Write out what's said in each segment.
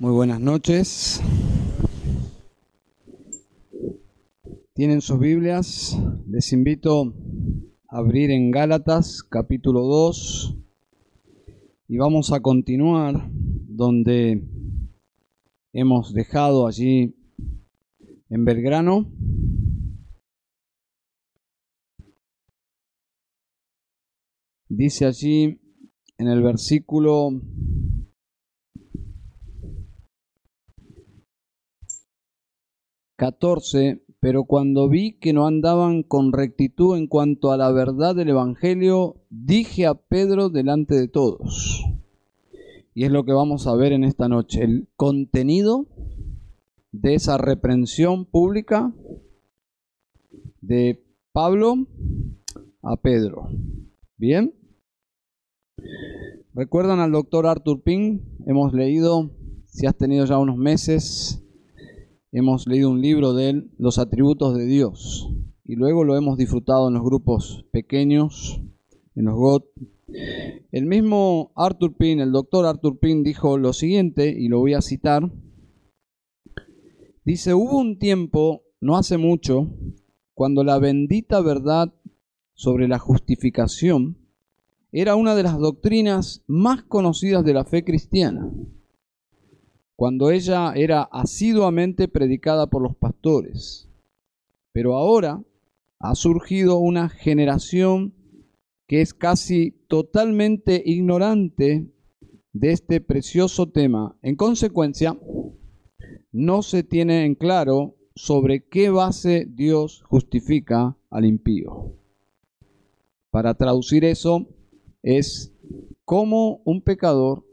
Muy buenas noches. Tienen sus Biblias. Les invito a abrir en Gálatas capítulo 2 y vamos a continuar donde hemos dejado allí en Belgrano. Dice allí en el versículo 14, pero cuando vi que no andaban con rectitud en cuanto a la verdad del Evangelio, dije a Pedro delante de todos. Y es lo que vamos a ver en esta noche, el contenido de esa reprensión pública de Pablo a Pedro. ¿Bien? ¿Recuerdan al doctor Arthur Pink? Hemos leído, si has tenido ya unos meses, hemos leído un libro de él, Los atributos de Dios, y luego lo hemos disfrutado en los grupos pequeños, en los GOT. El mismo Arthur Pin, el doctor Arthur Pin, dijo lo siguiente, y lo voy a citar. Dice, hubo un tiempo, no hace mucho, cuando la bendita verdad sobre la justificación era una de las doctrinas más conocidas de la fe cristiana cuando ella era asiduamente predicada por los pastores. Pero ahora ha surgido una generación que es casi totalmente ignorante de este precioso tema. En consecuencia, no se tiene en claro sobre qué base Dios justifica al impío. Para traducir eso es cómo un pecador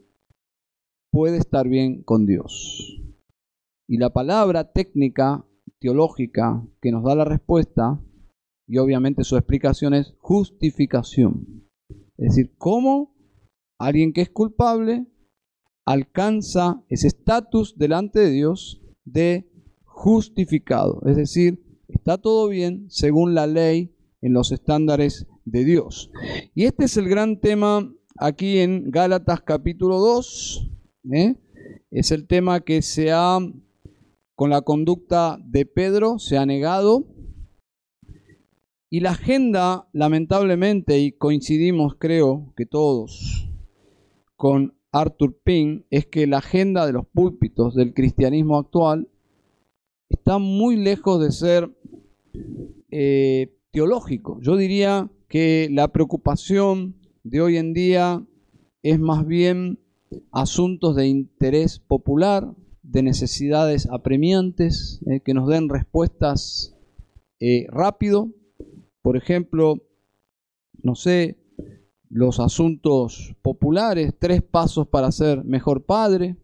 puede estar bien con Dios. Y la palabra técnica, teológica, que nos da la respuesta, y obviamente su explicación es justificación. Es decir, cómo alguien que es culpable alcanza ese estatus delante de Dios de justificado. Es decir, está todo bien según la ley en los estándares de Dios. Y este es el gran tema aquí en Gálatas capítulo 2, ¿eh? Es el tema que se ha, con la conducta de Pedro, se ha negado. Y la agenda, lamentablemente, y coincidimos creo que todos con Arthur Pink, es que la agenda de los púlpitos del cristianismo actual está muy lejos de ser eh, teológico. Yo diría que la preocupación de hoy en día es más bien asuntos de interés popular, de necesidades apremiantes, eh, que nos den respuestas eh, rápido. Por ejemplo, no sé, los asuntos populares, tres pasos para ser mejor padre.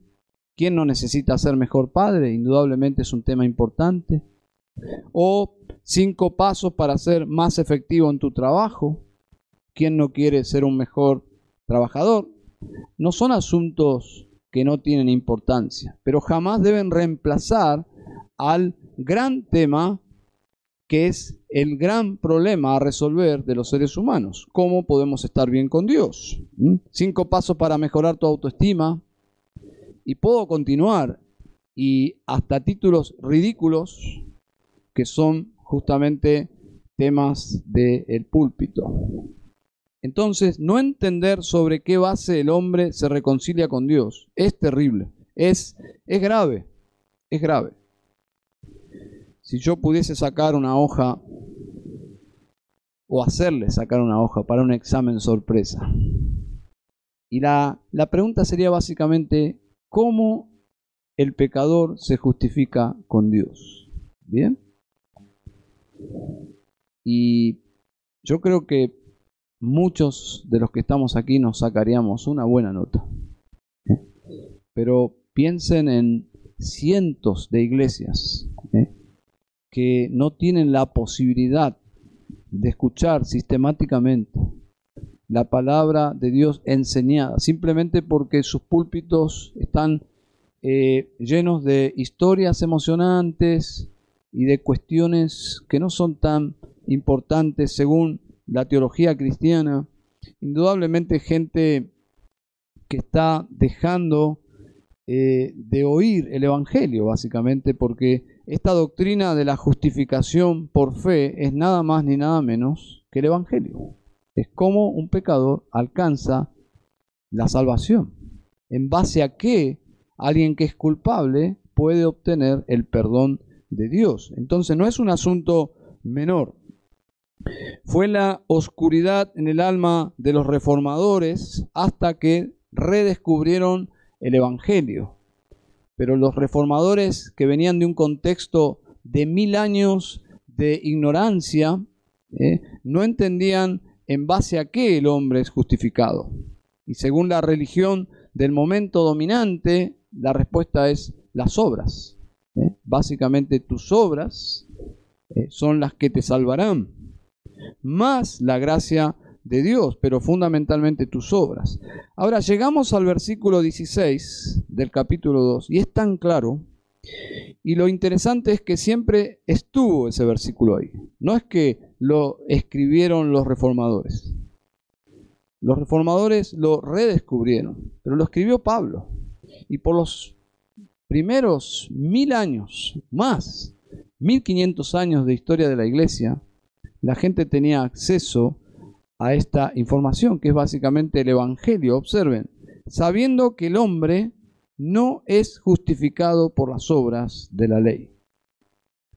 ¿Quién no necesita ser mejor padre? Indudablemente es un tema importante. O cinco pasos para ser más efectivo en tu trabajo. ¿Quién no quiere ser un mejor trabajador? No son asuntos que no tienen importancia, pero jamás deben reemplazar al gran tema que es el gran problema a resolver de los seres humanos. ¿Cómo podemos estar bien con Dios? ¿Mm? Cinco pasos para mejorar tu autoestima. Y puedo continuar. Y hasta títulos ridículos que son justamente temas del púlpito. Entonces, no entender sobre qué base el hombre se reconcilia con Dios es terrible, es, es grave, es grave. Si yo pudiese sacar una hoja o hacerle sacar una hoja para un examen sorpresa, y la, la pregunta sería básicamente, ¿cómo el pecador se justifica con Dios? ¿Bien? Y yo creo que muchos de los que estamos aquí nos sacaríamos una buena nota. ¿eh? Pero piensen en cientos de iglesias ¿eh? que no tienen la posibilidad de escuchar sistemáticamente la palabra de Dios enseñada, simplemente porque sus púlpitos están eh, llenos de historias emocionantes y de cuestiones que no son tan importantes según la teología cristiana, indudablemente gente que está dejando eh, de oír el Evangelio, básicamente, porque esta doctrina de la justificación por fe es nada más ni nada menos que el Evangelio. Es como un pecador alcanza la salvación. En base a qué alguien que es culpable puede obtener el perdón de Dios. Entonces no es un asunto menor. Fue la oscuridad en el alma de los reformadores hasta que redescubrieron el Evangelio. Pero los reformadores que venían de un contexto de mil años de ignorancia, ¿eh? no entendían en base a qué el hombre es justificado. Y según la religión del momento dominante, la respuesta es las obras. ¿eh? Básicamente tus obras eh, son las que te salvarán, más la gracia de Dios, pero fundamentalmente tus obras. Ahora llegamos al versículo 16 del capítulo 2 y es tan claro. Y lo interesante es que siempre estuvo ese versículo ahí. No es que lo escribieron los reformadores. Los reformadores lo redescubrieron, pero lo escribió Pablo. Y por los primeros mil años, más, mil quinientos años de historia de la iglesia, la gente tenía acceso a esta información, que es básicamente el Evangelio. Observen, sabiendo que el hombre no es justificado por las obras de la ley,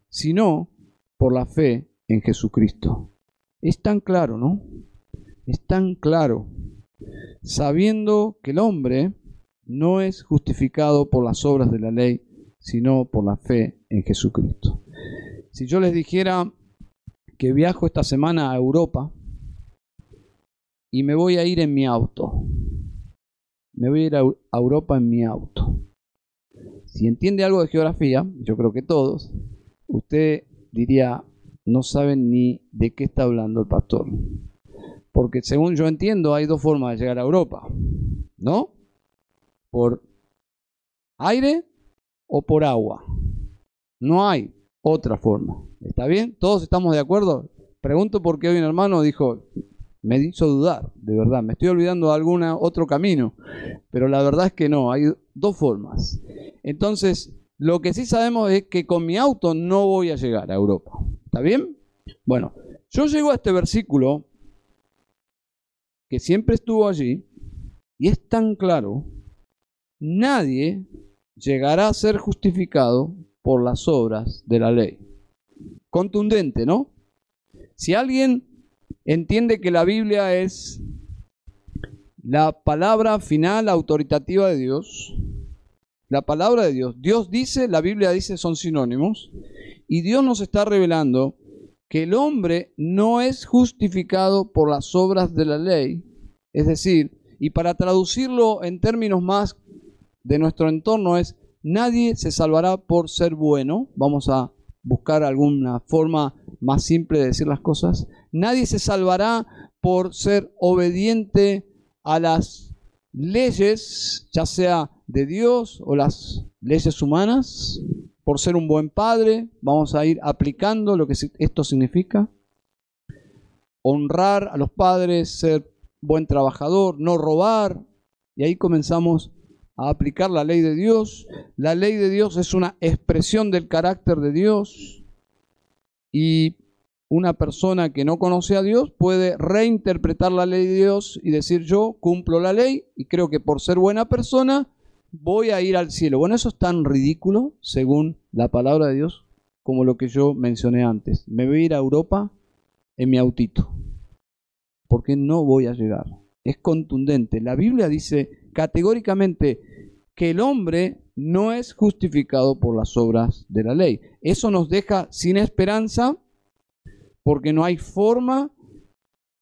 sino por la fe en Jesucristo. Es tan claro, ¿no? Es tan claro. Sabiendo que el hombre no es justificado por las obras de la ley, sino por la fe en Jesucristo. Si yo les dijera que viajo esta semana a Europa, y me voy a ir en mi auto. Me voy a ir a Europa en mi auto. Si entiende algo de geografía, yo creo que todos, usted diría, no saben ni de qué está hablando el pastor. Porque según yo entiendo, hay dos formas de llegar a Europa. ¿No? Por aire o por agua. No hay otra forma. ¿Está bien? ¿Todos estamos de acuerdo? Pregunto por qué hoy un hermano dijo, me hizo dudar, de verdad. Me estoy olvidando de algún otro camino, pero la verdad es que no, hay dos formas. Entonces, lo que sí sabemos es que con mi auto no voy a llegar a Europa. ¿Está bien? Bueno, yo llego a este versículo que siempre estuvo allí y es tan claro, nadie llegará a ser justificado por las obras de la ley. Contundente, ¿no? Si alguien entiende que la Biblia es la palabra final autoritativa de Dios. La palabra de Dios. Dios dice, la Biblia dice, son sinónimos. Y Dios nos está revelando que el hombre no es justificado por las obras de la ley. Es decir, y para traducirlo en términos más de nuestro entorno es, nadie se salvará por ser bueno. Vamos a buscar alguna forma más simple de decir las cosas. Nadie se salvará por ser obediente a las leyes, ya sea de Dios o las leyes humanas, por ser un buen padre. Vamos a ir aplicando lo que esto significa. Honrar a los padres, ser buen trabajador, no robar. Y ahí comenzamos a aplicar la ley de Dios. La ley de Dios es una expresión del carácter de Dios y una persona que no conoce a Dios puede reinterpretar la ley de Dios y decir yo cumplo la ley y creo que por ser buena persona voy a ir al cielo. Bueno, eso es tan ridículo según la palabra de Dios como lo que yo mencioné antes. Me voy a ir a Europa en mi autito porque no voy a llegar. Es contundente. La Biblia dice categóricamente que el hombre no es justificado por las obras de la ley. Eso nos deja sin esperanza porque no hay forma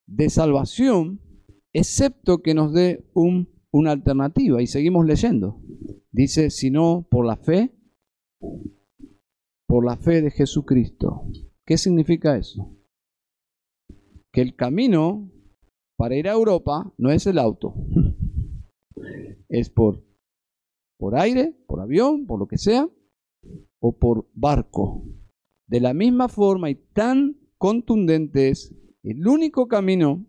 de salvación excepto que nos dé un, una alternativa. Y seguimos leyendo. Dice, sino por la fe, por la fe de Jesucristo. ¿Qué significa eso? Que el camino para ir a Europa no es el auto es por, por aire, por avión, por lo que sea, o por barco. De la misma forma y tan contundente es el único camino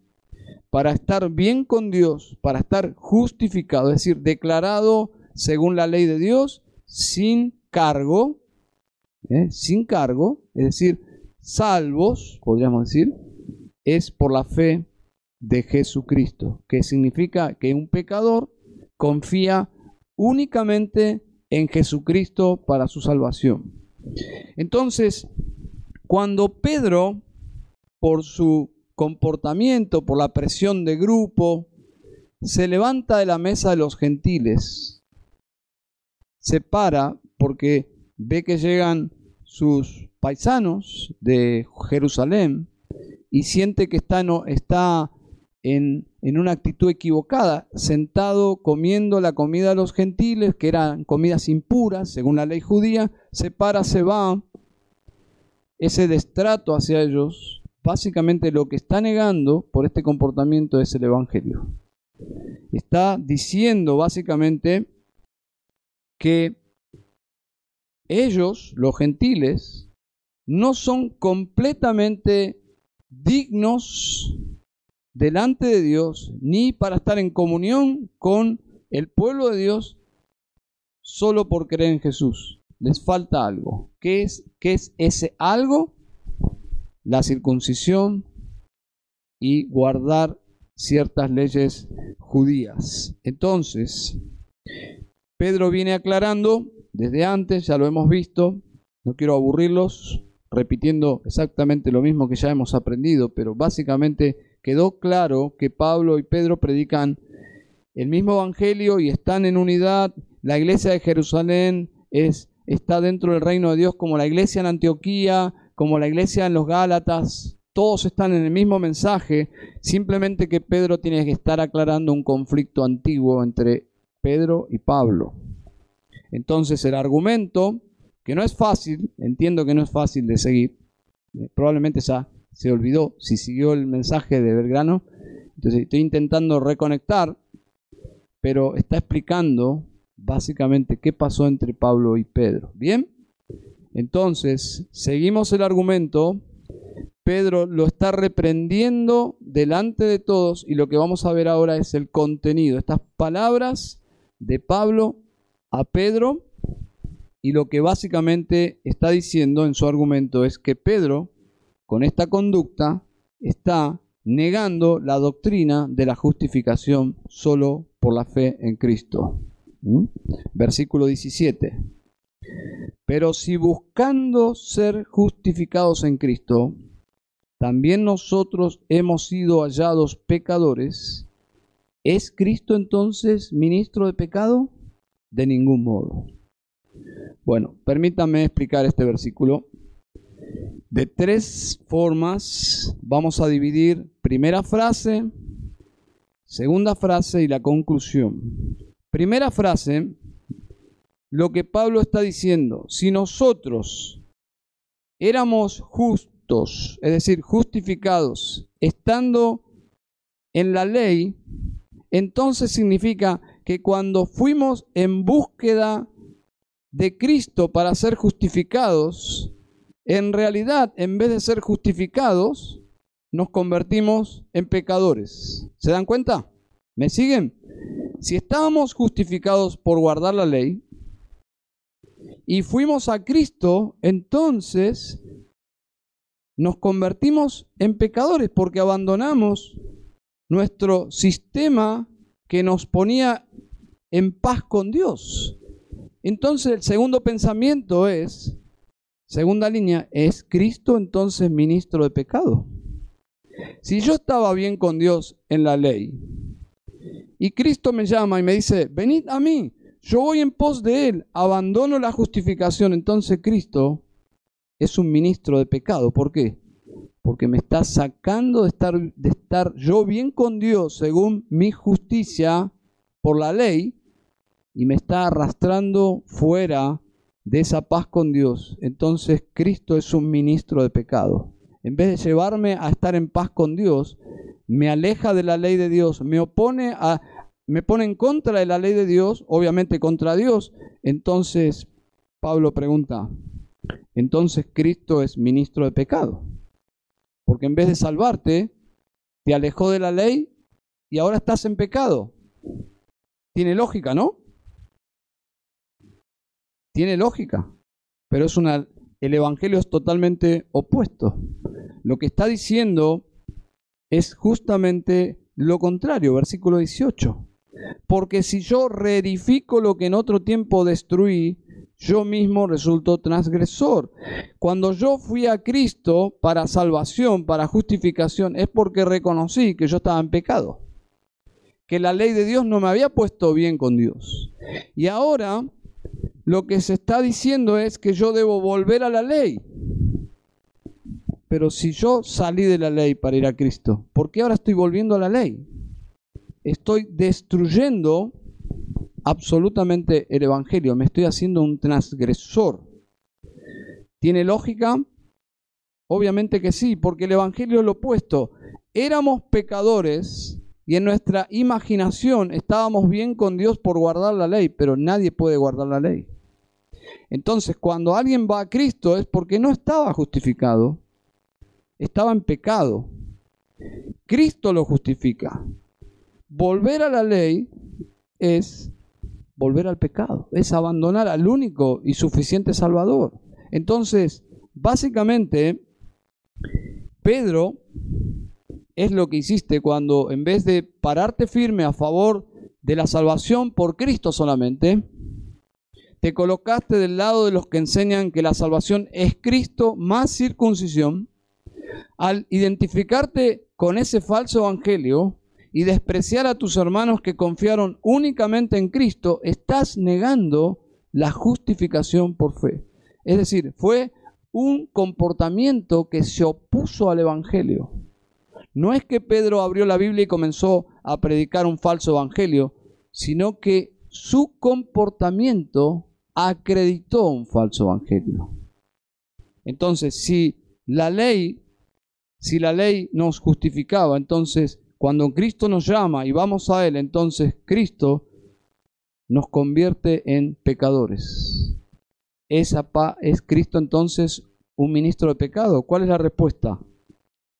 para estar bien con Dios, para estar justificado, es decir, declarado según la ley de Dios, sin cargo, ¿eh? sin cargo, es decir, salvos, podríamos decir, es por la fe de Jesucristo, que significa que un pecador confía únicamente en Jesucristo para su salvación. Entonces, cuando Pedro, por su comportamiento, por la presión de grupo, se levanta de la mesa de los gentiles, se para porque ve que llegan sus paisanos de Jerusalén y siente que está, no, está en, en, una actitud equivocada, sentado comiendo la comida de los gentiles, que eran comidas impuras según la ley judía, se para, se va, ese destrato hacia ellos, básicamente lo que está negando por este comportamiento es el Evangelio. Está diciendo básicamente que ellos, los gentiles, no son completamente dignos delante de Dios, ni para estar en comunión con el pueblo de Dios, solo por creer en Jesús. Les falta algo. ¿Qué es, qué es ese algo? La circuncisión y guardar ciertas leyes judías. Entonces, Pedro viene aclarando desde antes, ya lo hemos visto, no quiero aburrirlos repitiendo exactamente lo mismo que ya hemos aprendido, pero básicamente quedó claro que Pablo y Pedro predican el mismo evangelio y están en unidad. La iglesia de Jerusalén es, está dentro del reino de Dios como la iglesia en Antioquía, como la iglesia en los Gálatas. Todos están en el mismo mensaje, simplemente que Pedro tiene que estar aclarando un conflicto antiguo entre Pedro y Pablo. Entonces el argumento, que no es fácil, entiendo que no es fácil de seguir, eh, probablemente ya se olvidó si siguió el mensaje de Belgrano. Entonces estoy intentando reconectar, pero está explicando básicamente qué pasó entre Pablo y Pedro. ¿Bien? Entonces, seguimos el argumento. Pedro lo está reprendiendo delante de todos y lo que vamos a ver ahora es el contenido, estas palabras de Pablo a Pedro y lo que básicamente está diciendo en su argumento es que Pedro con esta conducta está negando la doctrina de la justificación solo por la fe en Cristo. ¿Mm? Versículo 17. Pero si buscando ser justificados en Cristo, también nosotros hemos sido hallados pecadores, ¿es Cristo entonces ministro de pecado? De ningún modo. Bueno, permítame explicar este versículo de tres formas. Vamos a dividir primera frase, segunda frase y la conclusión. Primera frase, lo que Pablo está diciendo, si nosotros éramos justos, es decir, justificados, estando en la ley, entonces significa que cuando fuimos en búsqueda de Cristo para ser justificados, en realidad, en vez de ser justificados, nos convertimos en pecadores. ¿Se dan cuenta? ¿Me siguen? Si estábamos justificados por guardar la ley y fuimos a Cristo, entonces nos convertimos en pecadores porque abandonamos nuestro sistema que nos ponía en paz con Dios. Entonces el segundo pensamiento es, Segunda línea, ¿es Cristo entonces ministro de pecado? Si yo estaba bien con Dios en la ley y Cristo me llama y me dice, venid a mí, yo voy en pos de Él, abandono la justificación, entonces Cristo es un ministro de pecado. ¿Por qué? Porque me está sacando de estar, de estar yo bien con Dios según mi justicia por la ley y me está arrastrando fuera de esa paz con Dios, entonces Cristo es un ministro de pecado. En vez de llevarme a estar en paz con Dios, me aleja de la ley de Dios, me opone a me pone en contra de la ley de Dios, obviamente contra Dios. Entonces Pablo pregunta, entonces Cristo es ministro de pecado. Porque en vez de salvarte, te alejó de la ley y ahora estás en pecado. Tiene lógica, ¿no? Tiene lógica, pero es una, el Evangelio es totalmente opuesto. Lo que está diciendo es justamente lo contrario, versículo 18. Porque si yo reedifico lo que en otro tiempo destruí, yo mismo resulto transgresor. Cuando yo fui a Cristo para salvación, para justificación, es porque reconocí que yo estaba en pecado, que la ley de Dios no me había puesto bien con Dios. Y ahora lo que se está diciendo es que yo debo volver a la ley. Pero si yo salí de la ley para ir a Cristo, ¿por qué ahora estoy volviendo a la ley? Estoy destruyendo absolutamente el Evangelio, me estoy haciendo un transgresor. ¿Tiene lógica? Obviamente que sí, porque el Evangelio es lo opuesto. Éramos pecadores y en nuestra imaginación estábamos bien con Dios por guardar la ley, pero nadie puede guardar la ley. Entonces, cuando alguien va a Cristo es porque no estaba justificado, estaba en pecado. Cristo lo justifica. Volver a la ley es volver al pecado, es abandonar al único y suficiente Salvador. Entonces, básicamente, Pedro es lo que hiciste cuando en vez de pararte firme a favor de la salvación por Cristo solamente, te colocaste del lado de los que enseñan que la salvación es Cristo más circuncisión, al identificarte con ese falso evangelio, y despreciar a tus hermanos que confiaron únicamente en Cristo, estás negando la justificación por fe. Es decir, fue un comportamiento que se opuso al Evangelio. No es que Pedro abrió la Biblia y comenzó a predicar un falso Evangelio, sino que su comportamiento acreditó un falso Evangelio. Entonces, si la ley, si la ley nos justificaba, entonces cuando Cristo nos llama y vamos a Él, entonces Cristo nos convierte en pecadores. ¿Es, ¿Es Cristo entonces un ministro de pecado? ¿Cuál es la respuesta?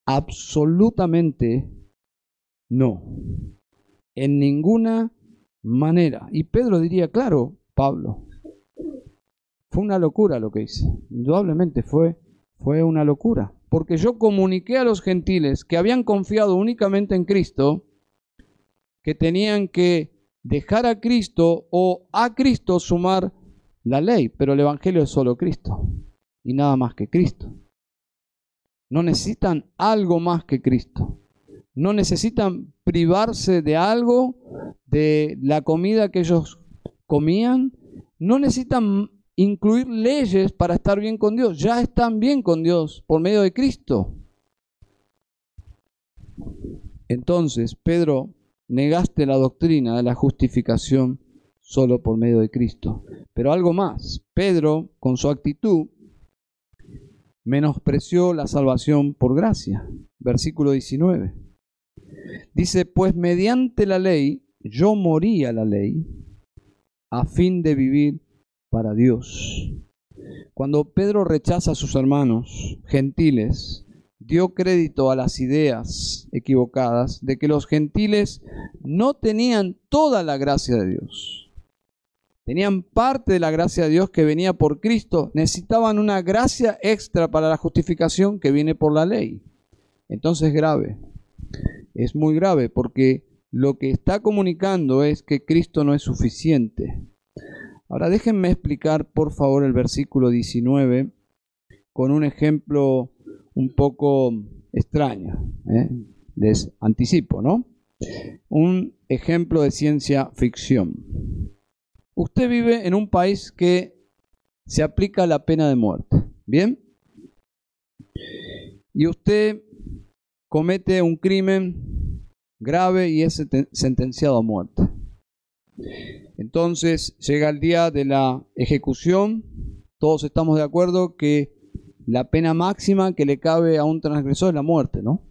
Absolutamente no. En ninguna manera. Y Pedro diría, claro, Pablo, fue una locura lo que hice. Indudablemente fue, fue una locura porque yo comuniqué a los gentiles que habían confiado únicamente en Cristo, que tenían que dejar a Cristo o a Cristo sumar la ley, pero el Evangelio es solo Cristo y nada más que Cristo. No necesitan algo más que Cristo. No necesitan privarse de algo, de la comida que ellos comían. No necesitan incluir leyes para estar bien con Dios. Ya están bien con Dios por medio de Cristo. Entonces, Pedro, negaste la doctrina de la justificación solo por medio de Cristo. Pero algo más, Pedro, con su actitud, menospreció la salvación por gracia. Versículo 19. Dice, pues mediante la ley yo morí a la ley a fin de vivir para Dios. Cuando Pedro rechaza a sus hermanos gentiles, dio crédito a las ideas equivocadas de que los gentiles no tenían toda la gracia de Dios. Tenían parte de la gracia de Dios que venía por Cristo, necesitaban una gracia extra para la justificación que viene por la ley. Entonces es grave, es muy grave porque lo que está comunicando es que Cristo no es suficiente. Ahora déjenme explicar por favor el versículo 19 con un ejemplo un poco extraño. ¿eh? Les anticipo, ¿no? Un ejemplo de ciencia ficción. Usted vive en un país que se aplica la pena de muerte. ¿Bien? Y usted comete un crimen grave y es sentenciado a muerte. Entonces llega el día de la ejecución, todos estamos de acuerdo que la pena máxima que le cabe a un transgresor es la muerte, ¿no?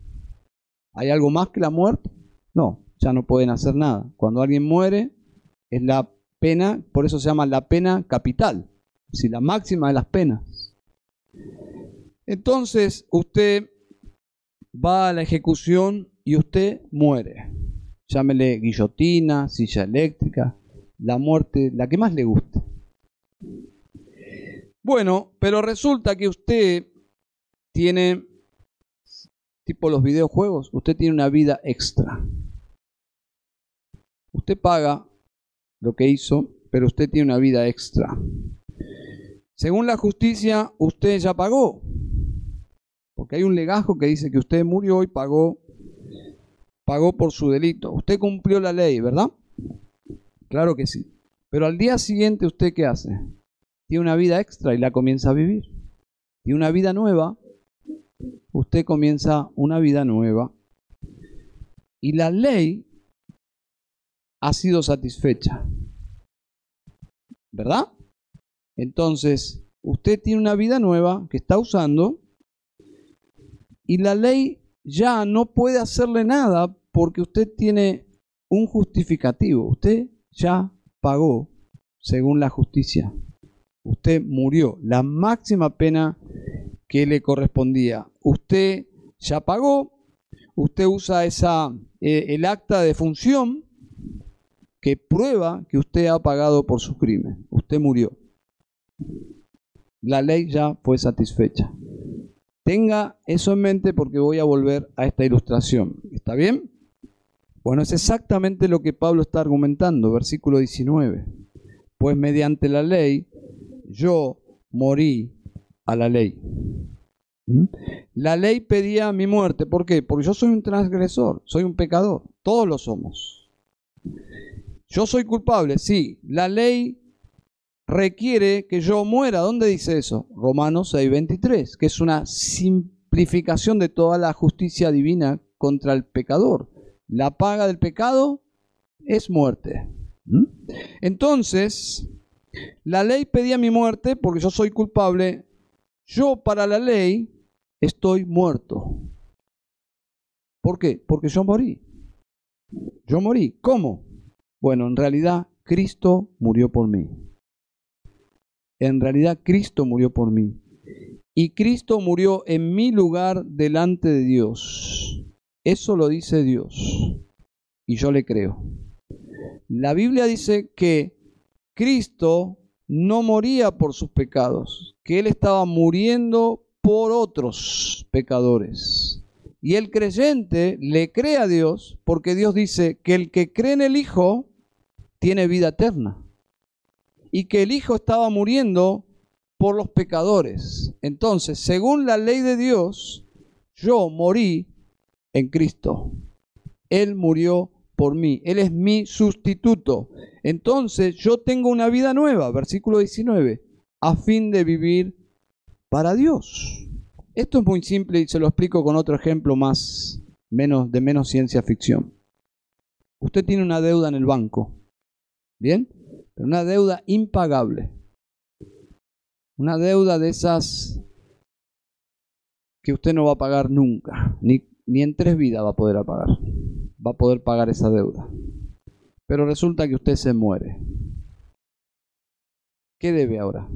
¿Hay algo más que la muerte? No, ya no pueden hacer nada. Cuando alguien muere, es la pena, por eso se llama la pena capital, si la máxima de las penas. Entonces usted va a la ejecución y usted muere. Llámele guillotina, silla eléctrica, la muerte, la que más le guste. Bueno, pero resulta que usted tiene, tipo los videojuegos, usted tiene una vida extra. Usted paga lo que hizo, pero usted tiene una vida extra. Según la justicia, usted ya pagó. Porque hay un legajo que dice que usted murió y pagó, pagó por su delito. Usted cumplió la ley, ¿verdad? Claro que sí. Pero al día siguiente, ¿usted qué hace? Tiene una vida extra y la comienza a vivir. Tiene una vida nueva. Usted comienza una vida nueva. Y la ley ha sido satisfecha. ¿Verdad? Entonces, usted tiene una vida nueva que está usando y la ley ya no puede hacerle nada porque usted tiene un justificativo. Usted ya pagó según la justicia. Usted murió la máxima pena que le correspondía. Usted ya pagó. Usted usa esa, eh, el acta de función que prueba que usted ha pagado por su crimen. Usted murió. La ley ya fue satisfecha. Tenga eso en mente porque voy a volver a esta ilustración. ¿Está bien? Bueno, es exactamente lo que Pablo está argumentando, versículo 19. Pues mediante la ley yo morí a la ley. ¿Mm? La ley pedía mi muerte. ¿Por qué? Porque yo soy un transgresor, soy un pecador. Todos lo somos. Yo soy culpable, sí. La ley requiere que yo muera. ¿Dónde dice eso? Romanos 6:23, que es una simplificación de toda la justicia divina contra el pecador. La paga del pecado es muerte. ¿Mm? Entonces, la ley pedía mi muerte porque yo soy culpable. Yo para la ley estoy muerto. ¿Por qué? Porque yo morí. Yo morí. ¿Cómo? Bueno, en realidad Cristo murió por mí. En realidad Cristo murió por mí. Y Cristo murió en mi lugar delante de Dios. Eso lo dice Dios. Y yo le creo. La Biblia dice que Cristo no moría por sus pecados, que Él estaba muriendo por otros pecadores. Y el creyente le cree a Dios porque Dios dice que el que cree en el Hijo tiene vida eterna y que el Hijo estaba muriendo por los pecadores. Entonces, según la ley de Dios, yo morí en Cristo. Él murió por mí. Él es mi sustituto. Entonces, yo tengo una vida nueva, versículo 19, a fin de vivir para Dios. Esto es muy simple y se lo explico con otro ejemplo más menos de menos ciencia ficción. Usted tiene una deuda en el banco. ¿Bien? pero una deuda impagable. Una deuda de esas que usted no va a pagar nunca, ni, ni en tres vidas va a poder pagar. Va a poder pagar esa deuda. Pero resulta que usted se muere. ¿Qué debe ahora?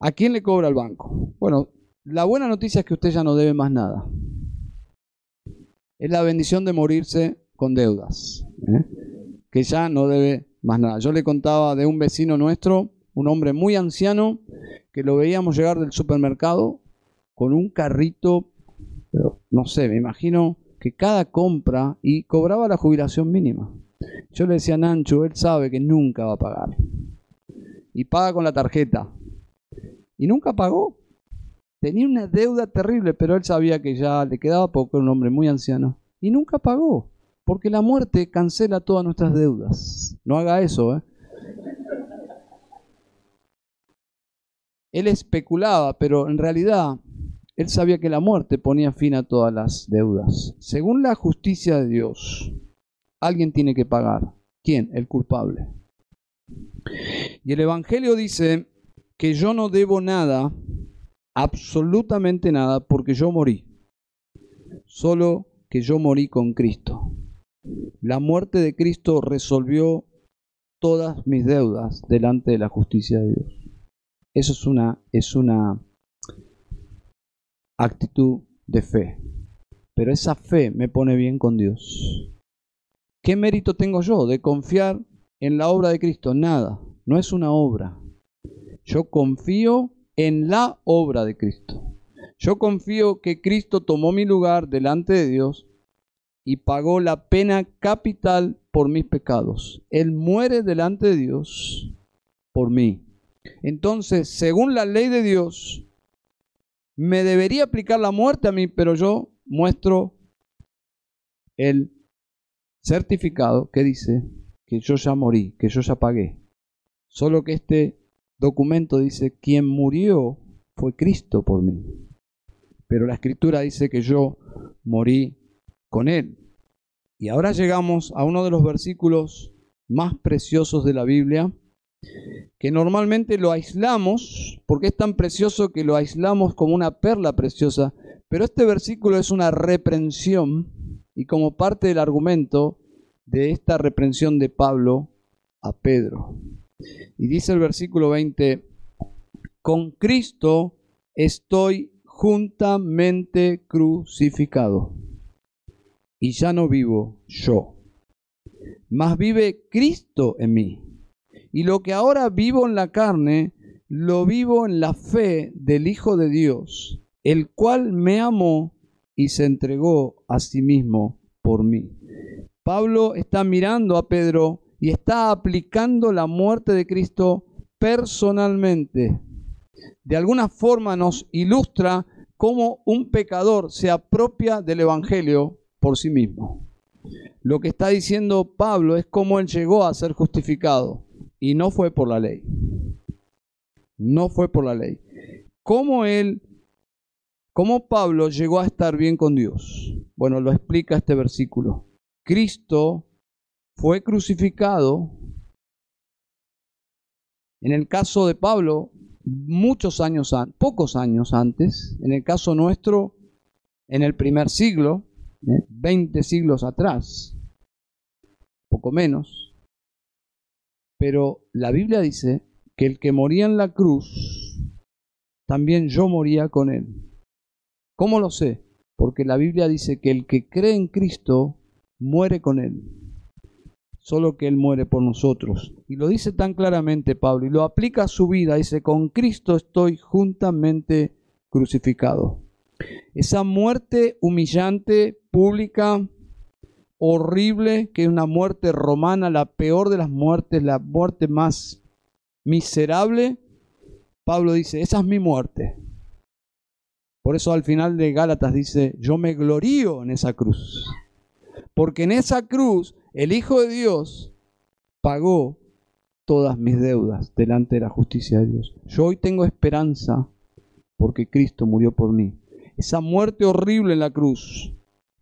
¿A quién le cobra el banco? Bueno, la buena noticia es que usted ya no debe más nada. Es la bendición de morirse con deudas. ¿eh? que ya no debe más nada. Yo le contaba de un vecino nuestro, un hombre muy anciano, que lo veíamos llegar del supermercado con un carrito, no sé, me imagino que cada compra y cobraba la jubilación mínima. Yo le decía a Nancho, él sabe que nunca va a pagar. Y paga con la tarjeta. Y nunca pagó. Tenía una deuda terrible, pero él sabía que ya le quedaba poco, era un hombre muy anciano. Y nunca pagó. Porque la muerte cancela todas nuestras deudas. No haga eso, ¿eh? Él especulaba, pero en realidad él sabía que la muerte ponía fin a todas las deudas. Según la justicia de Dios, alguien tiene que pagar. ¿Quién? El culpable. Y el Evangelio dice que yo no debo nada, absolutamente nada, porque yo morí. Solo que yo morí con Cristo. La muerte de Cristo resolvió todas mis deudas delante de la justicia de Dios. Eso es una, es una actitud de fe. Pero esa fe me pone bien con Dios. ¿Qué mérito tengo yo de confiar en la obra de Cristo? Nada, no es una obra. Yo confío en la obra de Cristo. Yo confío que Cristo tomó mi lugar delante de Dios y pagó la pena capital por mis pecados. Él muere delante de Dios por mí. Entonces, según la ley de Dios, me debería aplicar la muerte a mí, pero yo muestro el certificado que dice que yo ya morí, que yo ya pagué. Solo que este documento dice, quien murió fue Cristo por mí. Pero la escritura dice que yo morí con Él. Y ahora llegamos a uno de los versículos más preciosos de la Biblia, que normalmente lo aislamos, porque es tan precioso que lo aislamos como una perla preciosa, pero este versículo es una reprensión y como parte del argumento de esta reprensión de Pablo a Pedro. Y dice el versículo 20, con Cristo estoy juntamente crucificado y ya no vivo yo, mas vive Cristo en mí. Y lo que ahora vivo en la carne, lo vivo en la fe del Hijo de Dios, el cual me amó y se entregó a sí mismo por mí. Pablo está mirando a Pedro y está aplicando la muerte de Cristo personalmente. De alguna forma nos ilustra cómo un pecador se apropia del Evangelio por sí mismo. Lo que está diciendo Pablo es cómo él llegó a ser justificado y no fue por la ley. No fue por la ley. ¿Cómo él, cómo Pablo llegó a estar bien con Dios? Bueno, lo explica este versículo. Cristo fue crucificado. En el caso de Pablo, muchos años, pocos años antes, en el caso nuestro, en el primer siglo, 20 ¿eh? siglos atrás, poco menos. Pero la Biblia dice que el que moría en la cruz, también yo moría con él. ¿Cómo lo sé? Porque la Biblia dice que el que cree en Cristo muere con él. Solo que Él muere por nosotros. Y lo dice tan claramente Pablo y lo aplica a su vida. Dice, con Cristo estoy juntamente crucificado. Esa muerte humillante, pública, horrible, que es una muerte romana, la peor de las muertes, la muerte más miserable, Pablo dice, esa es mi muerte. Por eso al final de Gálatas dice, yo me glorío en esa cruz. Porque en esa cruz el Hijo de Dios pagó todas mis deudas delante de la justicia de Dios. Yo hoy tengo esperanza porque Cristo murió por mí. Esa muerte horrible en la cruz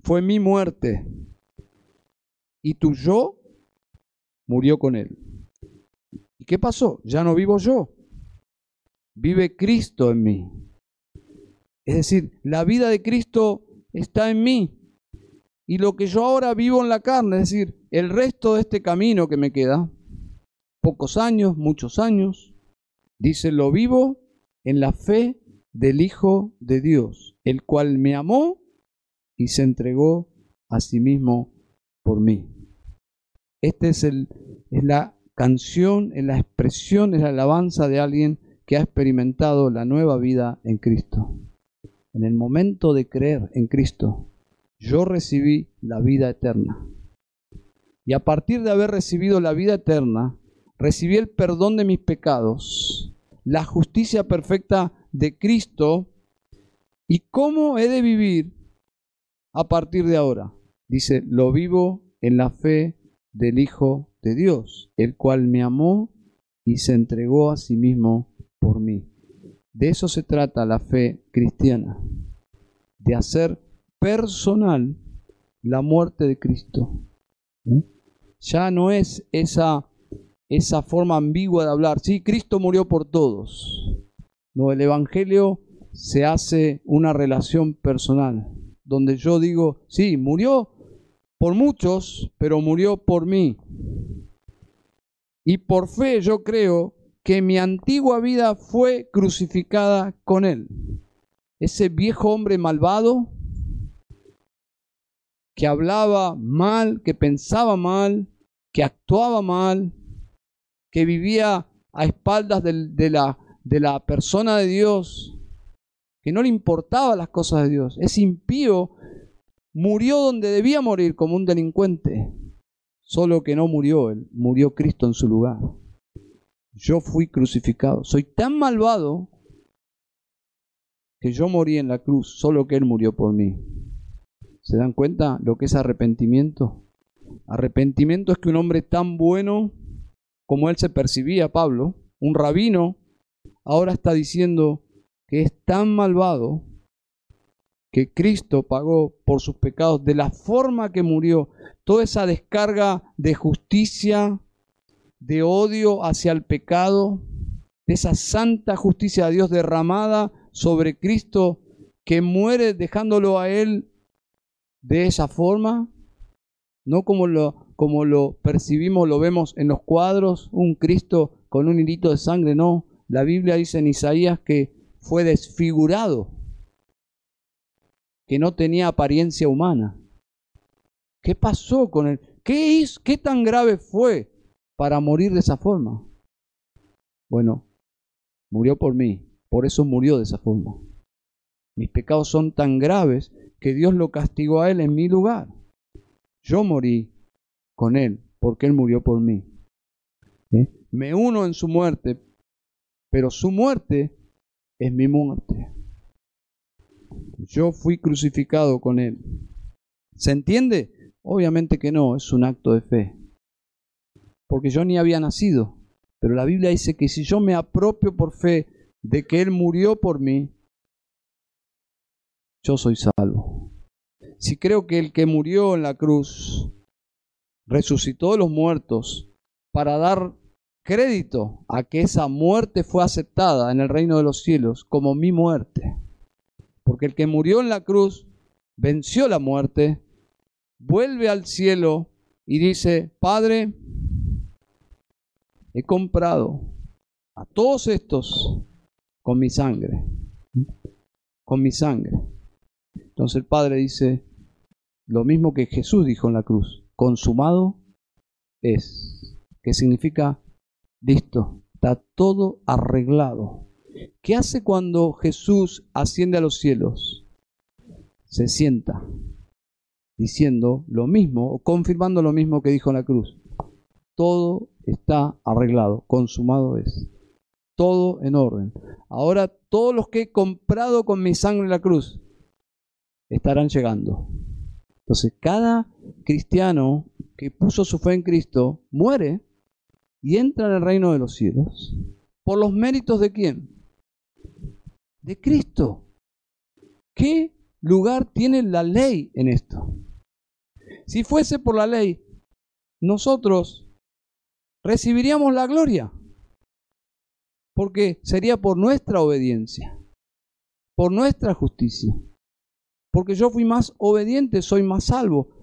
fue mi muerte. Y tu yo murió con él. ¿Y qué pasó? Ya no vivo yo. Vive Cristo en mí. Es decir, la vida de Cristo está en mí. Y lo que yo ahora vivo en la carne, es decir, el resto de este camino que me queda, pocos años, muchos años, dice, lo vivo en la fe del Hijo de Dios, el cual me amó y se entregó a sí mismo por mí. Esta es, es la canción, es la expresión, es la alabanza de alguien que ha experimentado la nueva vida en Cristo. En el momento de creer en Cristo, yo recibí la vida eterna. Y a partir de haber recibido la vida eterna, recibí el perdón de mis pecados, la justicia perfecta de Cristo y cómo he de vivir a partir de ahora. Dice, lo vivo en la fe del Hijo de Dios, el cual me amó y se entregó a sí mismo por mí. De eso se trata la fe cristiana, de hacer personal la muerte de Cristo. Ya no es esa, esa forma ambigua de hablar, sí, Cristo murió por todos. No, el Evangelio se hace una relación personal, donde yo digo, sí, murió por muchos, pero murió por mí. Y por fe yo creo que mi antigua vida fue crucificada con él. Ese viejo hombre malvado que hablaba mal, que pensaba mal, que actuaba mal, que vivía a espaldas de, la, de la persona de Dios, no le importaba las cosas de Dios. Ese impío murió donde debía morir como un delincuente, solo que no murió él, murió Cristo en su lugar. Yo fui crucificado. Soy tan malvado que yo morí en la cruz, solo que Él murió por mí. ¿Se dan cuenta lo que es arrepentimiento? Arrepentimiento es que un hombre tan bueno como él se percibía, Pablo, un rabino, ahora está diciendo que es tan malvado que Cristo pagó por sus pecados de la forma que murió. Toda esa descarga de justicia, de odio hacia el pecado, de esa santa justicia de Dios derramada sobre Cristo que muere dejándolo a Él de esa forma, no como lo, como lo percibimos, lo vemos en los cuadros, un Cristo con un hilito de sangre, no. La Biblia dice en Isaías que fue desfigurado, que no tenía apariencia humana. ¿Qué pasó con él? ¿Qué, hizo, ¿Qué tan grave fue para morir de esa forma? Bueno, murió por mí, por eso murió de esa forma. Mis pecados son tan graves que Dios lo castigó a él en mi lugar. Yo morí con él porque él murió por mí. ¿Eh? Me uno en su muerte, pero su muerte es mi muerte. Yo fui crucificado con él. ¿Se entiende? Obviamente que no, es un acto de fe. Porque yo ni había nacido. Pero la Biblia dice que si yo me apropio por fe de que Él murió por mí, yo soy salvo. Si creo que el que murió en la cruz resucitó de los muertos para dar crédito a que esa muerte fue aceptada en el reino de los cielos como mi muerte. Porque el que murió en la cruz venció la muerte, vuelve al cielo y dice, Padre, he comprado a todos estos con mi sangre, con mi sangre. Entonces el Padre dice lo mismo que Jesús dijo en la cruz, consumado es, que significa listo, está todo arreglado. ¿Qué hace cuando Jesús asciende a los cielos? Se sienta diciendo lo mismo confirmando lo mismo que dijo en la cruz. Todo está arreglado, consumado es todo en orden. Ahora todos los que he comprado con mi sangre en la cruz estarán llegando. Entonces cada cristiano que puso su fe en Cristo muere y entra en el reino de los cielos. ¿Por los méritos de quién? De Cristo. ¿Qué lugar tiene la ley en esto? Si fuese por la ley, nosotros recibiríamos la gloria porque sería por nuestra obediencia, por nuestra justicia. Porque yo fui más obediente, soy más salvo.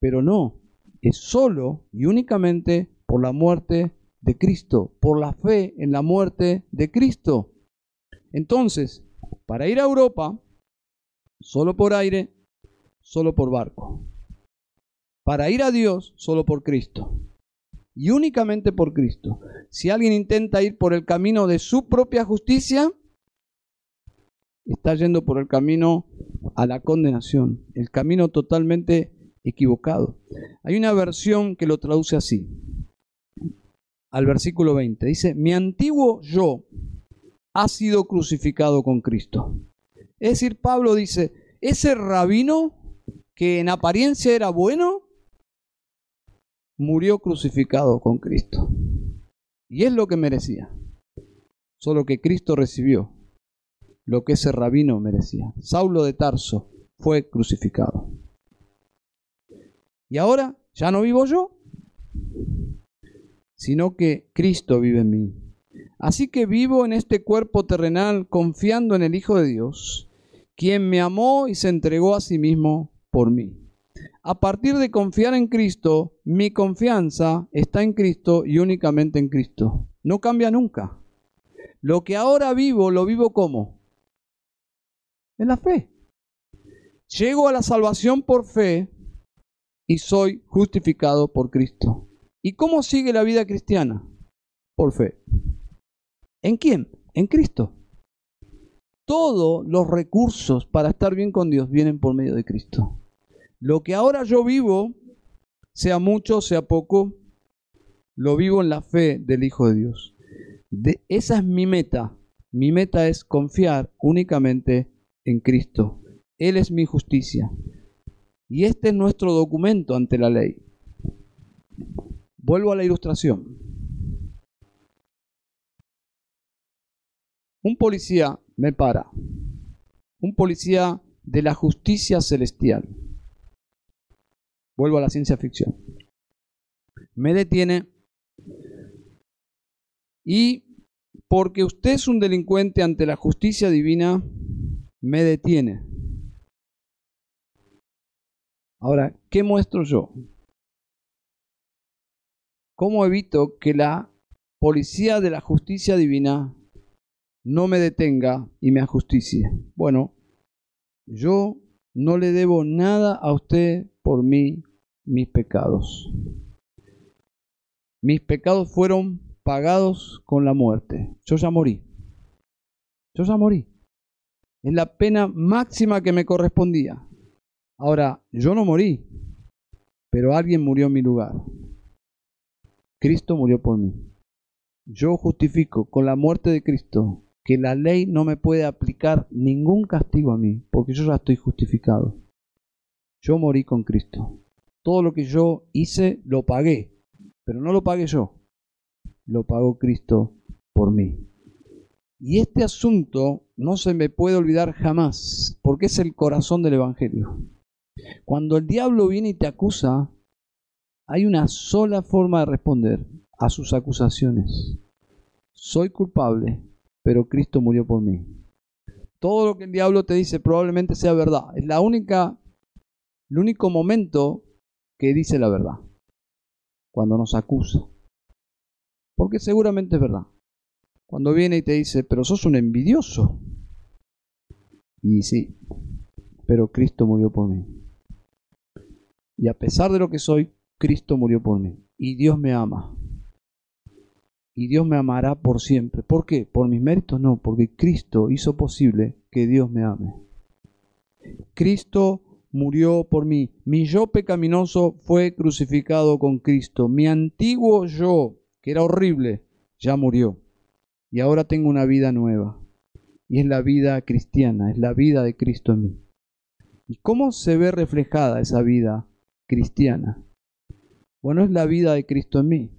Pero no, es solo y únicamente por la muerte de Cristo, por la fe en la muerte de Cristo. Entonces, para ir a Europa, solo por aire, solo por barco. Para ir a Dios, solo por Cristo y únicamente por Cristo. Si alguien intenta ir por el camino de su propia justicia, está yendo por el camino a la condenación, el camino totalmente equivocado. Hay una versión que lo traduce así, al versículo 20. Dice, mi antiguo yo ha sido crucificado con Cristo. Es decir, Pablo dice, ese rabino que en apariencia era bueno, murió crucificado con Cristo. Y es lo que merecía. Solo que Cristo recibió lo que ese rabino merecía. Saulo de Tarso fue crucificado. Y ahora ya no vivo yo, sino que Cristo vive en mí. Así que vivo en este cuerpo terrenal confiando en el Hijo de Dios, quien me amó y se entregó a sí mismo por mí. A partir de confiar en Cristo, mi confianza está en Cristo y únicamente en Cristo. No cambia nunca. Lo que ahora vivo, lo vivo como? En la fe. Llego a la salvación por fe y soy justificado por Cristo. ¿Y cómo sigue la vida cristiana? Por fe. ¿En quién? En Cristo. Todos los recursos para estar bien con Dios vienen por medio de Cristo. Lo que ahora yo vivo, sea mucho, sea poco, lo vivo en la fe del Hijo de Dios. De, esa es mi meta. Mi meta es confiar únicamente en Cristo. Él es mi justicia. Y este es nuestro documento ante la ley. Vuelvo a la ilustración. Un policía me para. Un policía de la justicia celestial. Vuelvo a la ciencia ficción. Me detiene y porque usted es un delincuente ante la justicia divina, me detiene. Ahora, ¿qué muestro yo? ¿Cómo evito que la policía de la justicia divina no me detenga y me ajusticie? Bueno, yo no le debo nada a usted por mí, mis pecados. Mis pecados fueron pagados con la muerte. Yo ya morí. Yo ya morí. Es la pena máxima que me correspondía. Ahora, yo no morí, pero alguien murió en mi lugar. Cristo murió por mí. Yo justifico con la muerte de Cristo que la ley no me puede aplicar ningún castigo a mí, porque yo ya estoy justificado. Yo morí con Cristo. Todo lo que yo hice lo pagué, pero no lo pagué yo lo pagó Cristo por mí. Y este asunto no se me puede olvidar jamás, porque es el corazón del Evangelio. Cuando el diablo viene y te acusa, hay una sola forma de responder a sus acusaciones. Soy culpable, pero Cristo murió por mí. Todo lo que el diablo te dice probablemente sea verdad. Es la única, el único momento que dice la verdad. Cuando nos acusa. Porque seguramente es verdad. Cuando viene y te dice, pero sos un envidioso. Y sí, pero Cristo murió por mí. Y a pesar de lo que soy, Cristo murió por mí. Y Dios me ama. Y Dios me amará por siempre. ¿Por qué? ¿Por mis méritos? No, porque Cristo hizo posible que Dios me ame. Cristo murió por mí. Mi yo pecaminoso fue crucificado con Cristo. Mi antiguo yo que era horrible, ya murió. Y ahora tengo una vida nueva. Y es la vida cristiana, es la vida de Cristo en mí. ¿Y cómo se ve reflejada esa vida cristiana? Bueno, es la vida de Cristo en mí.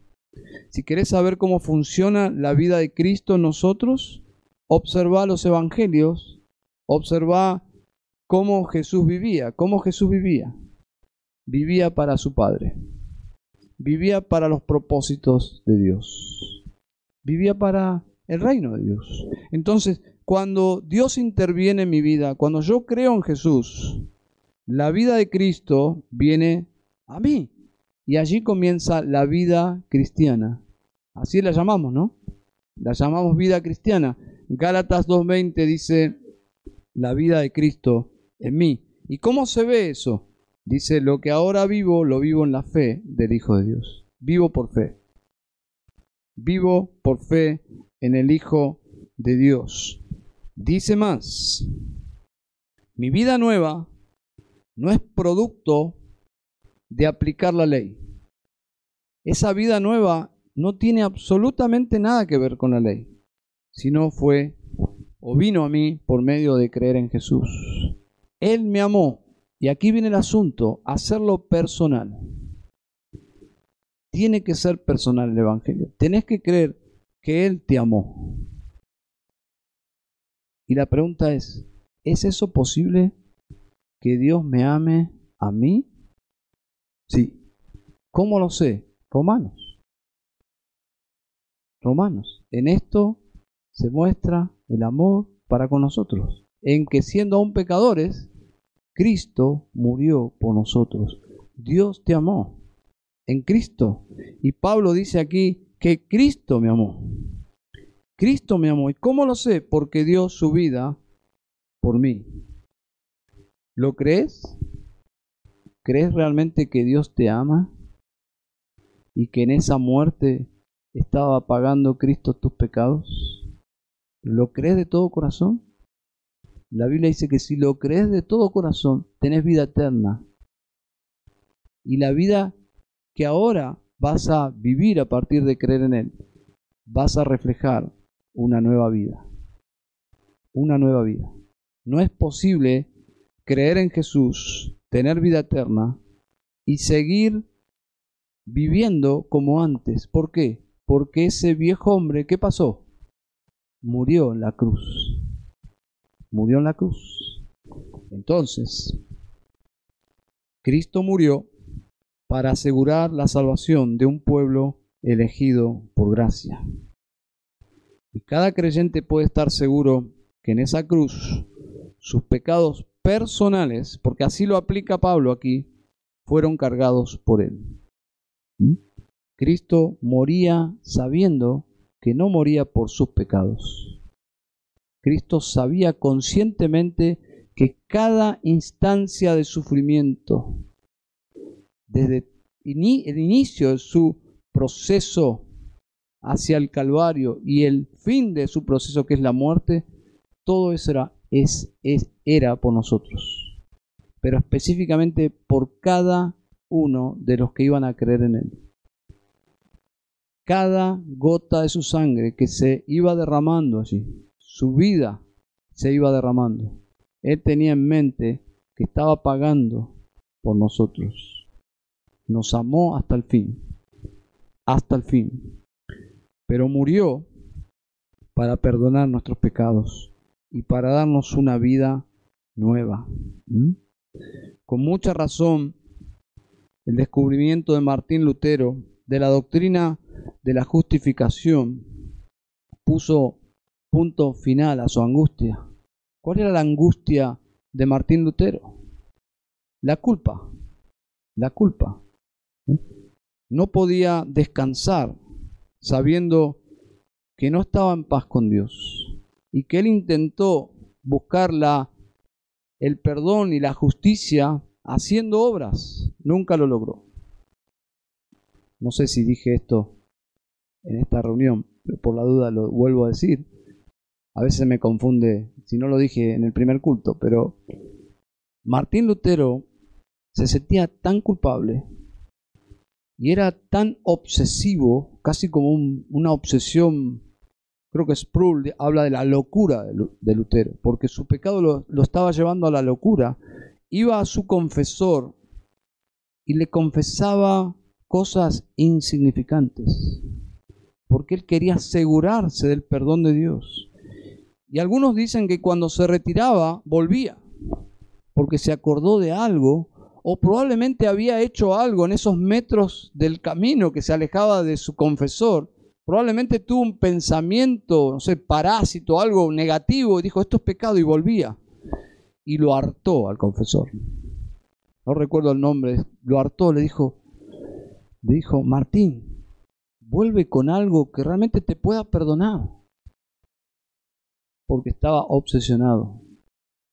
Si querés saber cómo funciona la vida de Cristo en nosotros, observa los evangelios, observa cómo Jesús vivía, cómo Jesús vivía. Vivía para su Padre vivía para los propósitos de Dios. Vivía para el reino de Dios. Entonces, cuando Dios interviene en mi vida, cuando yo creo en Jesús, la vida de Cristo viene a mí. Y allí comienza la vida cristiana. Así la llamamos, ¿no? La llamamos vida cristiana. Gálatas 2.20 dice, la vida de Cristo en mí. ¿Y cómo se ve eso? Dice, lo que ahora vivo, lo vivo en la fe del Hijo de Dios. Vivo por fe. Vivo por fe en el Hijo de Dios. Dice más, mi vida nueva no es producto de aplicar la ley. Esa vida nueva no tiene absolutamente nada que ver con la ley, sino fue o vino a mí por medio de creer en Jesús. Él me amó y aquí viene el asunto, hacerlo personal. Tiene que ser personal el Evangelio. Tenés que creer que Él te amó. Y la pregunta es, ¿es eso posible que Dios me ame a mí? Sí. ¿Cómo lo sé? Romanos. Romanos. En esto se muestra el amor para con nosotros. En que siendo aún pecadores, Cristo murió por nosotros. Dios te amó en Cristo. Y Pablo dice aquí que Cristo me amó. Cristo me amó. ¿Y cómo lo sé? Porque dio su vida por mí. ¿Lo crees? ¿Crees realmente que Dios te ama? Y que en esa muerte estaba pagando Cristo tus pecados? ¿Lo crees de todo corazón? La Biblia dice que si lo crees de todo corazón, tenés vida eterna. Y la vida que ahora vas a vivir a partir de creer en Él, vas a reflejar una nueva vida. Una nueva vida. No es posible creer en Jesús, tener vida eterna y seguir viviendo como antes. ¿Por qué? Porque ese viejo hombre, ¿qué pasó? Murió en la cruz. Murió en la cruz. Entonces, Cristo murió para asegurar la salvación de un pueblo elegido por gracia. Y cada creyente puede estar seguro que en esa cruz sus pecados personales, porque así lo aplica Pablo aquí, fueron cargados por él. ¿Mm? Cristo moría sabiendo que no moría por sus pecados. Cristo sabía conscientemente que cada instancia de sufrimiento, desde el inicio de su proceso hacia el Calvario y el fin de su proceso que es la muerte, todo eso era, es, era por nosotros, pero específicamente por cada uno de los que iban a creer en Él. Cada gota de su sangre que se iba derramando allí, su vida se iba derramando. Él tenía en mente que estaba pagando por nosotros. Nos amó hasta el fin, hasta el fin. Pero murió para perdonar nuestros pecados y para darnos una vida nueva. Con mucha razón, el descubrimiento de Martín Lutero de la doctrina de la justificación puso punto final a su angustia. ¿Cuál era la angustia de Martín Lutero? La culpa, la culpa. No podía descansar sabiendo que no estaba en paz con Dios y que él intentó buscar el perdón y la justicia haciendo obras, nunca lo logró. No sé si dije esto en esta reunión, pero por la duda lo vuelvo a decir. A veces me confunde si no lo dije en el primer culto, pero Martín Lutero se sentía tan culpable y era tan obsesivo, casi como una obsesión creo que Sproul habla de la locura de Lutero, porque su pecado lo, lo estaba llevando a la locura. Iba a su confesor y le confesaba cosas insignificantes, porque él quería asegurarse del perdón de Dios. Y algunos dicen que cuando se retiraba volvía, porque se acordó de algo o probablemente había hecho algo en esos metros del camino que se alejaba de su confesor Probablemente tuvo un pensamiento, no sé, parásito, algo negativo, y dijo, esto es pecado, y volvía. Y lo hartó al confesor. No recuerdo el nombre, lo hartó, le dijo, le dijo, Martín, vuelve con algo que realmente te pueda perdonar. Porque estaba obsesionado.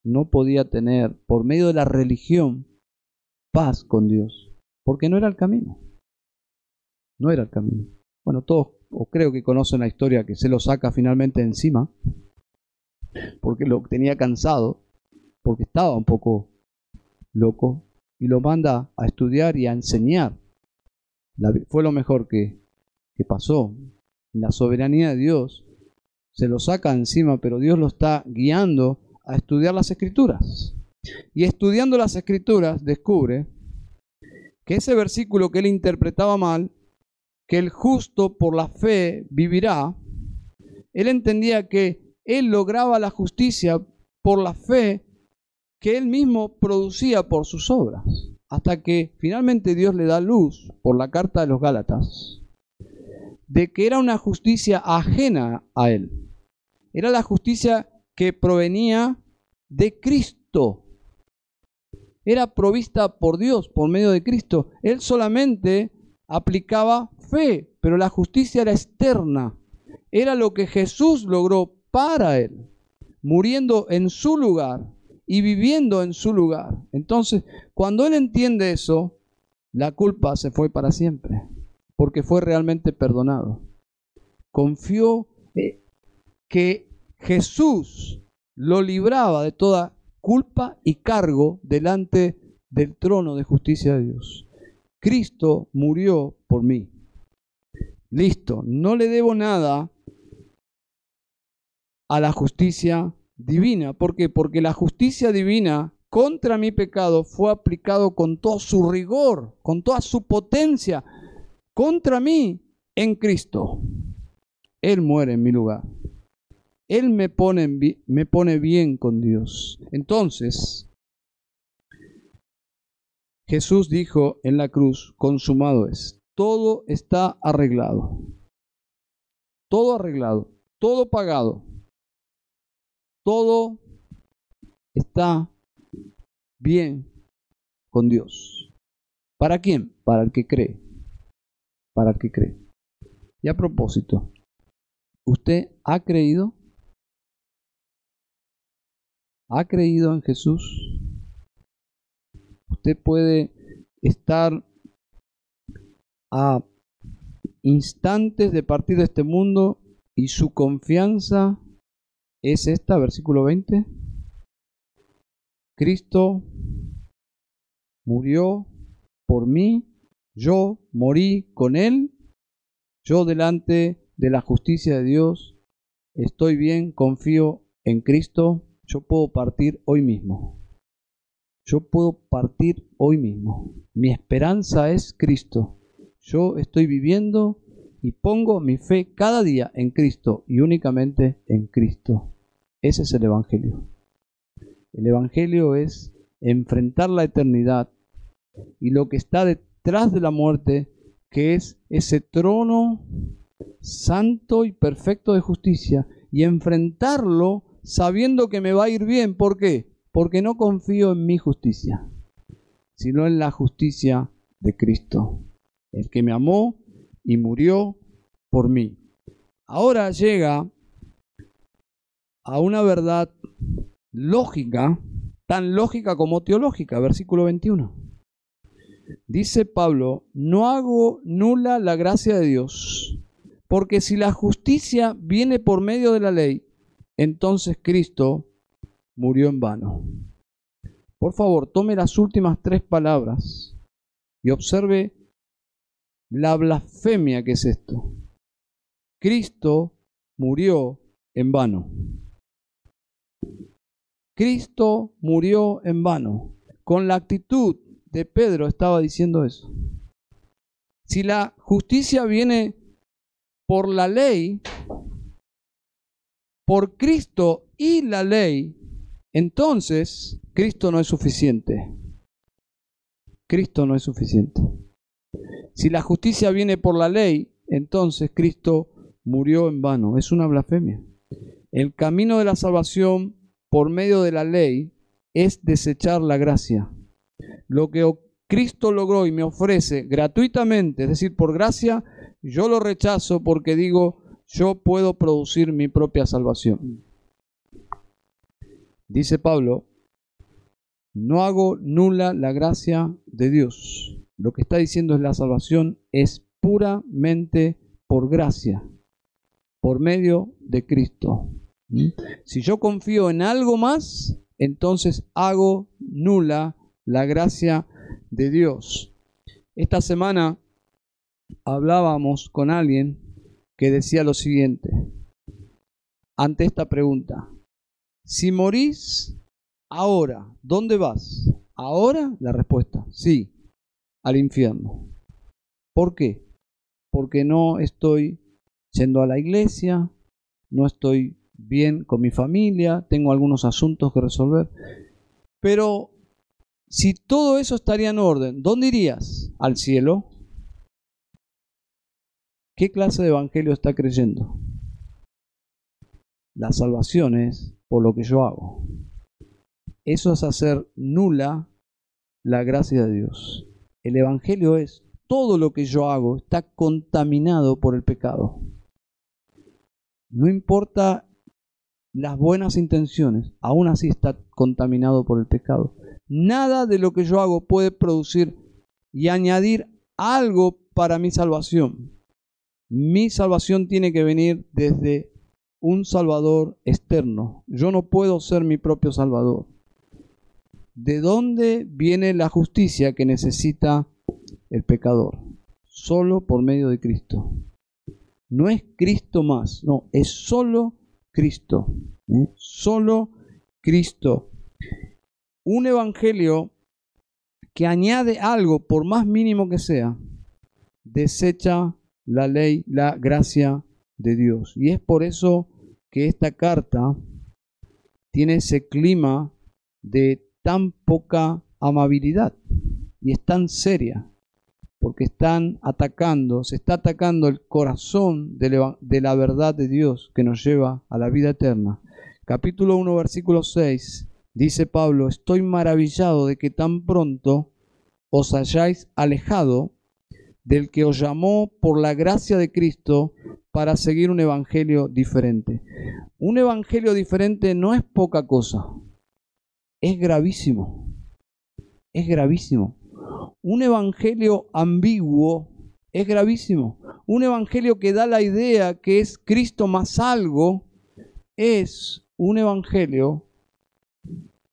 No podía tener, por medio de la religión, paz con Dios. Porque no era el camino. No era el camino. Bueno, todos o creo que conocen la historia, que se lo saca finalmente encima, porque lo tenía cansado, porque estaba un poco loco, y lo manda a estudiar y a enseñar. fue lo mejor que, que pasó. La soberanía de Dios se lo saca encima, pero Dios lo está guiando a estudiar las escrituras. Y estudiando las escrituras descubre que ese versículo que él interpretaba mal que el justo por la fe vivirá, él entendía que él lograba la justicia por la fe que él mismo producía por sus obras, hasta que finalmente Dios le da luz por la carta de los Gálatas, de que era una justicia ajena a él. Era la justicia que provenía de Cristo. Era provista por Dios por medio de Cristo. Él solamente aplicaba pero la justicia era externa. Era lo que Jesús logró para él, muriendo en su lugar y viviendo en su lugar. Entonces, cuando él entiende eso, la culpa se fue para siempre, porque fue realmente perdonado. Confió que Jesús lo libraba de toda culpa y cargo delante del trono de justicia de Dios. Cristo murió por mí. Listo, no le debo nada a la justicia divina. ¿Por qué? Porque la justicia divina contra mi pecado fue aplicado con todo su rigor, con toda su potencia, contra mí en Cristo. Él muere en mi lugar. Él me pone, me pone bien con Dios. Entonces, Jesús dijo en la cruz, consumado es, todo está arreglado. Todo arreglado, todo pagado. Todo está bien con Dios. ¿Para quién? Para el que cree. Para el que cree. Y a propósito, ¿usted ha creído? ¿Ha creído en Jesús? Usted puede estar a instantes de partir de este mundo y su confianza es esta, versículo 20. Cristo murió por mí, yo morí con Él, yo delante de la justicia de Dios estoy bien, confío en Cristo, yo puedo partir hoy mismo. Yo puedo partir hoy mismo. Mi esperanza es Cristo. Yo estoy viviendo y pongo mi fe cada día en Cristo y únicamente en Cristo. Ese es el Evangelio. El Evangelio es enfrentar la eternidad y lo que está detrás de la muerte, que es ese trono santo y perfecto de justicia, y enfrentarlo sabiendo que me va a ir bien. ¿Por qué? Porque no confío en mi justicia, sino en la justicia de Cristo, el que me amó y murió por mí. Ahora llega a una verdad lógica, tan lógica como teológica, versículo 21. Dice Pablo, no hago nula la gracia de Dios, porque si la justicia viene por medio de la ley, entonces Cristo murió en vano. Por favor, tome las últimas tres palabras y observe la blasfemia que es esto. Cristo murió en vano. Cristo murió en vano. Con la actitud de Pedro estaba diciendo eso. Si la justicia viene por la ley, por Cristo y la ley, entonces Cristo no es suficiente. Cristo no es suficiente. Si la justicia viene por la ley, entonces Cristo murió en vano. Es una blasfemia. El camino de la salvación por medio de la ley es desechar la gracia. Lo que Cristo logró y me ofrece gratuitamente, es decir, por gracia, yo lo rechazo porque digo, yo puedo producir mi propia salvación. Dice Pablo, no hago nula la gracia de Dios. Lo que está diciendo es la salvación es puramente por gracia, por medio de Cristo. ¿Mm? Si yo confío en algo más, entonces hago nula la gracia de Dios. Esta semana hablábamos con alguien que decía lo siguiente, ante esta pregunta, si morís ahora, ¿dónde vas? Ahora la respuesta, sí, al infierno. ¿Por qué? Porque no estoy yendo a la iglesia, no estoy bien con mi familia, tengo algunos asuntos que resolver. Pero si todo eso estaría en orden, ¿dónde irías? ¿Al cielo? ¿Qué clase de evangelio está creyendo? La salvación es por lo que yo hago. Eso es hacer nula la gracia de Dios. El evangelio es todo lo que yo hago está contaminado por el pecado. No importa las buenas intenciones, aún así está contaminado por el pecado. Nada de lo que yo hago puede producir y añadir algo para mi salvación. Mi salvación tiene que venir desde un Salvador externo. Yo no puedo ser mi propio Salvador. ¿De dónde viene la justicia que necesita el pecador? Solo por medio de Cristo. No es Cristo más, no, es solo Cristo. ¿eh? Solo Cristo. Un evangelio que añade algo, por más mínimo que sea, desecha la ley, la gracia de Dios. Y es por eso que esta carta tiene ese clima de tan poca amabilidad y es tan seria, porque están atacando, se está atacando el corazón de la verdad de Dios que nos lleva a la vida eterna. Capítulo 1, versículo 6, dice Pablo, estoy maravillado de que tan pronto os hayáis alejado del que os llamó por la gracia de Cristo para seguir un evangelio diferente. Un evangelio diferente no es poca cosa, es gravísimo, es gravísimo. Un evangelio ambiguo es gravísimo. Un evangelio que da la idea que es Cristo más algo es un evangelio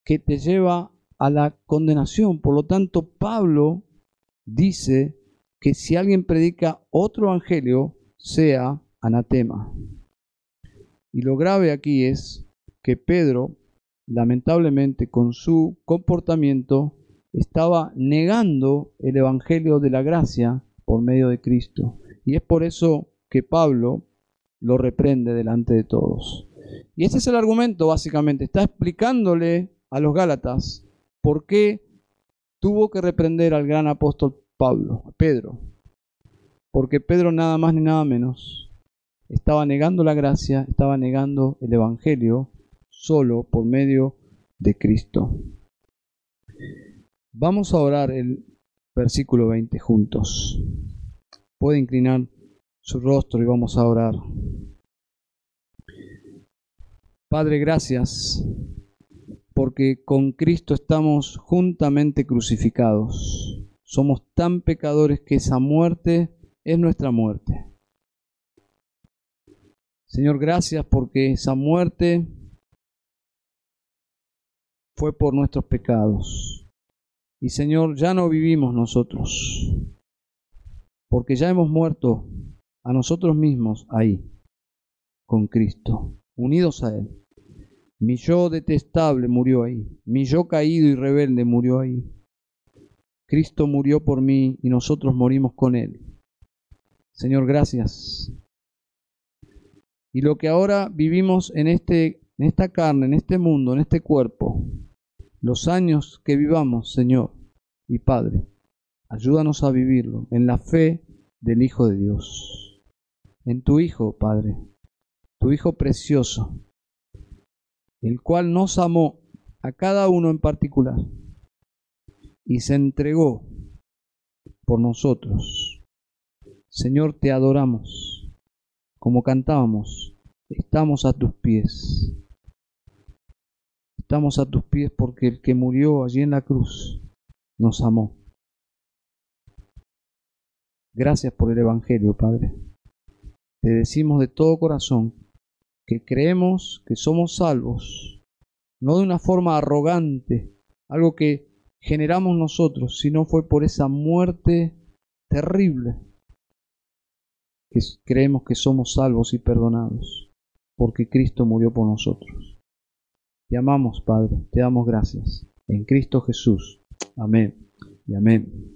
que te lleva a la condenación. Por lo tanto, Pablo dice que si alguien predica otro evangelio, sea anatema. Y lo grave aquí es que Pedro, lamentablemente con su comportamiento, estaba negando el evangelio de la gracia por medio de Cristo. Y es por eso que Pablo lo reprende delante de todos. Y ese es el argumento básicamente. Está explicándole a los Gálatas por qué tuvo que reprender al gran apóstol Pablo, Pedro, porque Pedro nada más ni nada menos estaba negando la gracia, estaba negando el Evangelio solo por medio de Cristo. Vamos a orar el versículo 20 juntos. Puede inclinar su rostro y vamos a orar. Padre, gracias porque con Cristo estamos juntamente crucificados. Somos tan pecadores que esa muerte es nuestra muerte. Señor, gracias porque esa muerte fue por nuestros pecados. Y Señor, ya no vivimos nosotros, porque ya hemos muerto a nosotros mismos ahí, con Cristo, unidos a Él. Mi yo detestable murió ahí, mi yo caído y rebelde murió ahí. Cristo murió por mí y nosotros morimos con Él. Señor, gracias. Y lo que ahora vivimos en, este, en esta carne, en este mundo, en este cuerpo, los años que vivamos, Señor y Padre, ayúdanos a vivirlo en la fe del Hijo de Dios, en tu Hijo, Padre, tu Hijo precioso, el cual nos amó a cada uno en particular y se entregó por nosotros. Señor, te adoramos, como cantábamos, estamos a tus pies. Estamos a tus pies porque el que murió allí en la cruz nos amó. Gracias por el Evangelio, Padre. Te decimos de todo corazón que creemos que somos salvos, no de una forma arrogante, algo que generamos nosotros, si no fue por esa muerte terrible que creemos que somos salvos y perdonados, porque Cristo murió por nosotros. Te amamos, Padre, te damos gracias. En Cristo Jesús. Amén y amén.